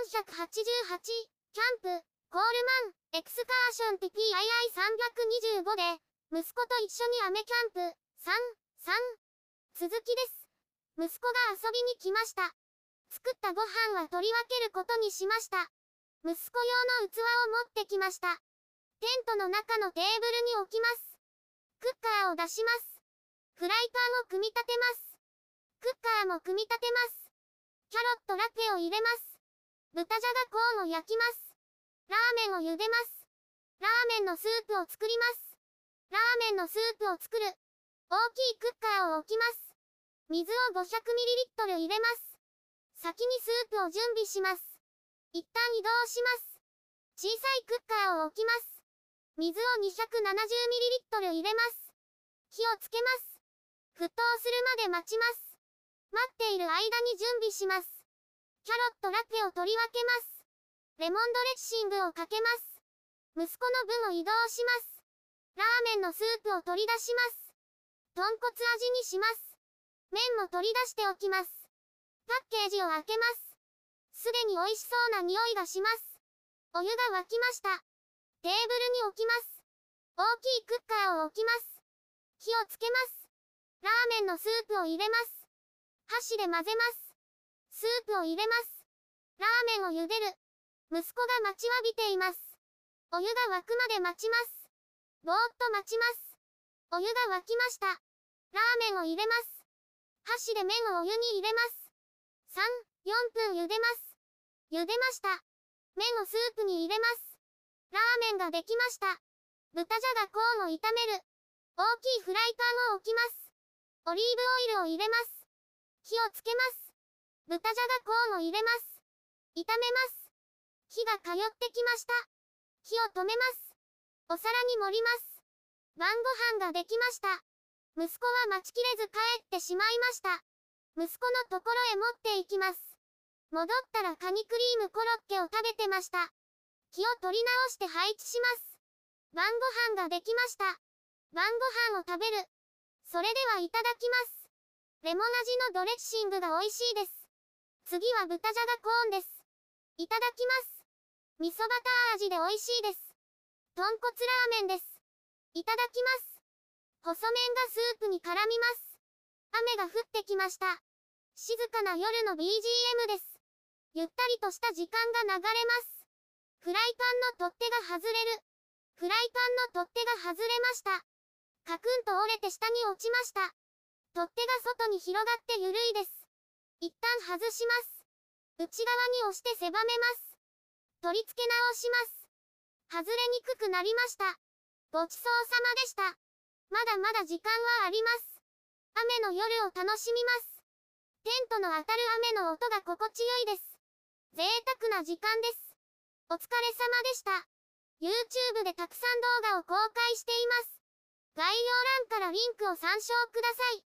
488、キャンプ、コールマン、エクスカーション TPII325 で、息子と一緒にアメキャンプ、3、3、続きです。息子が遊びに来ました。作ったご飯は取り分けることにしました。息子用の器を持ってきました。テントの中のテーブルに置きます。クッカーを出します。フライパンを組み立てます。クッカーも組み立てます。キャロットラペを入れます。豚じゃがコーンを焼きます。ラーメンを茹でます。ラーメンのスープを作ります。ラーメンのスープを作る。大きいクッカーを置きます。水を 500ml 入れます。先にスープを準備します。一旦移動します。小さいクッカーを置きます。水を 270ml 入れます。火をつけます。沸騰するまで待ちます。待っている間に準備します。キャロットラペを取り分けます。レモンドレッシングをかけます。息子の分を移動します。ラーメンのスープを取り出します。豚骨味にします。麺も取り出しておきます。パッケージを開けます。すでに美味しそうな匂いがします。お湯が沸きました。テーブルに置きます。大きいクッカーを置きます。火をつけます。ラーメンのスープを入れます。箸で混ぜます。スープを入れます。ラーメンを茹でる。息子が待ちわびています。お湯が沸くまで待ちます。ぼーっと待ちます。お湯が沸きました。ラーメンを入れます。箸で麺をお湯に入れます。3、4分茹でます。茹でました。麺をスープに入れます。ラーメンができました。豚じゃがコーンを炒める。大きいフライパンを置きます。オリーブオイルを入れます。火をつけます。豚じゃがコーンを入れます。炒めます。火が通ってきました。火を止めます。お皿に盛ります。晩ご飯ができました。息子は待ちきれず帰ってしまいました。息子のところへ持って行きます。戻ったらカニクリームコロッケを食べてました。気を取り直して配置します。晩ご飯ができました。晩ご飯を食べる。それではいただきます。レモン味のドレッシングが美味しいです。次は豚じゃがコーンです。いただきます。味噌バター味で美味しいです。豚骨ラーメンです。いただきます。細麺がスープに絡みます。雨が降ってきました。静かな夜の BGM です。ゆったりとした時間が流れます。フライパンの取っ手が外れる。フライパンの取っ手が外れました。カクンと折れて下に落ちました。取っ手が外に広がって緩いです。一旦外します。内側に押して狭めます。取り付け直します。外れにくくなりました。ごちそうさまでした。まだまだ時間はあります。雨の夜を楽しみます。テントの当たる雨の音が心地よいです。贅沢な時間です。お疲れ様でした。YouTube でたくさん動画を公開しています。概要欄からリンクを参照ください。